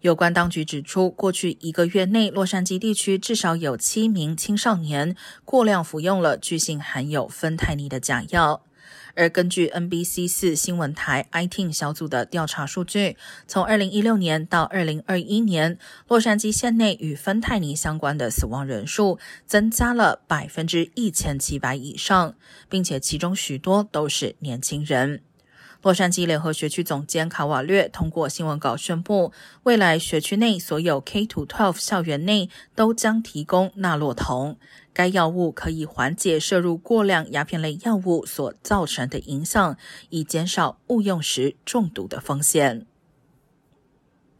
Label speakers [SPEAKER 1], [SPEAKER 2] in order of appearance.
[SPEAKER 1] 有关当局指出，过去一个月内，洛杉矶地区至少有七名青少年过量服用了据信含有芬太尼的假药。而根据 NBC 四新闻台 IT 小组的调查数据，从2016年到2021年，洛杉矶县内与芬太尼相关的死亡人数增加了百分之一千七百以上，并且其中许多都是年轻人。洛杉矶联合学区总监卡瓦略通过新闻稿宣布，未来学区内所有 K to twelve 校园内都将提供纳洛酮。该药物可以缓解摄入过量鸦片类药物所造成的影响，以减少误用时中毒的风险。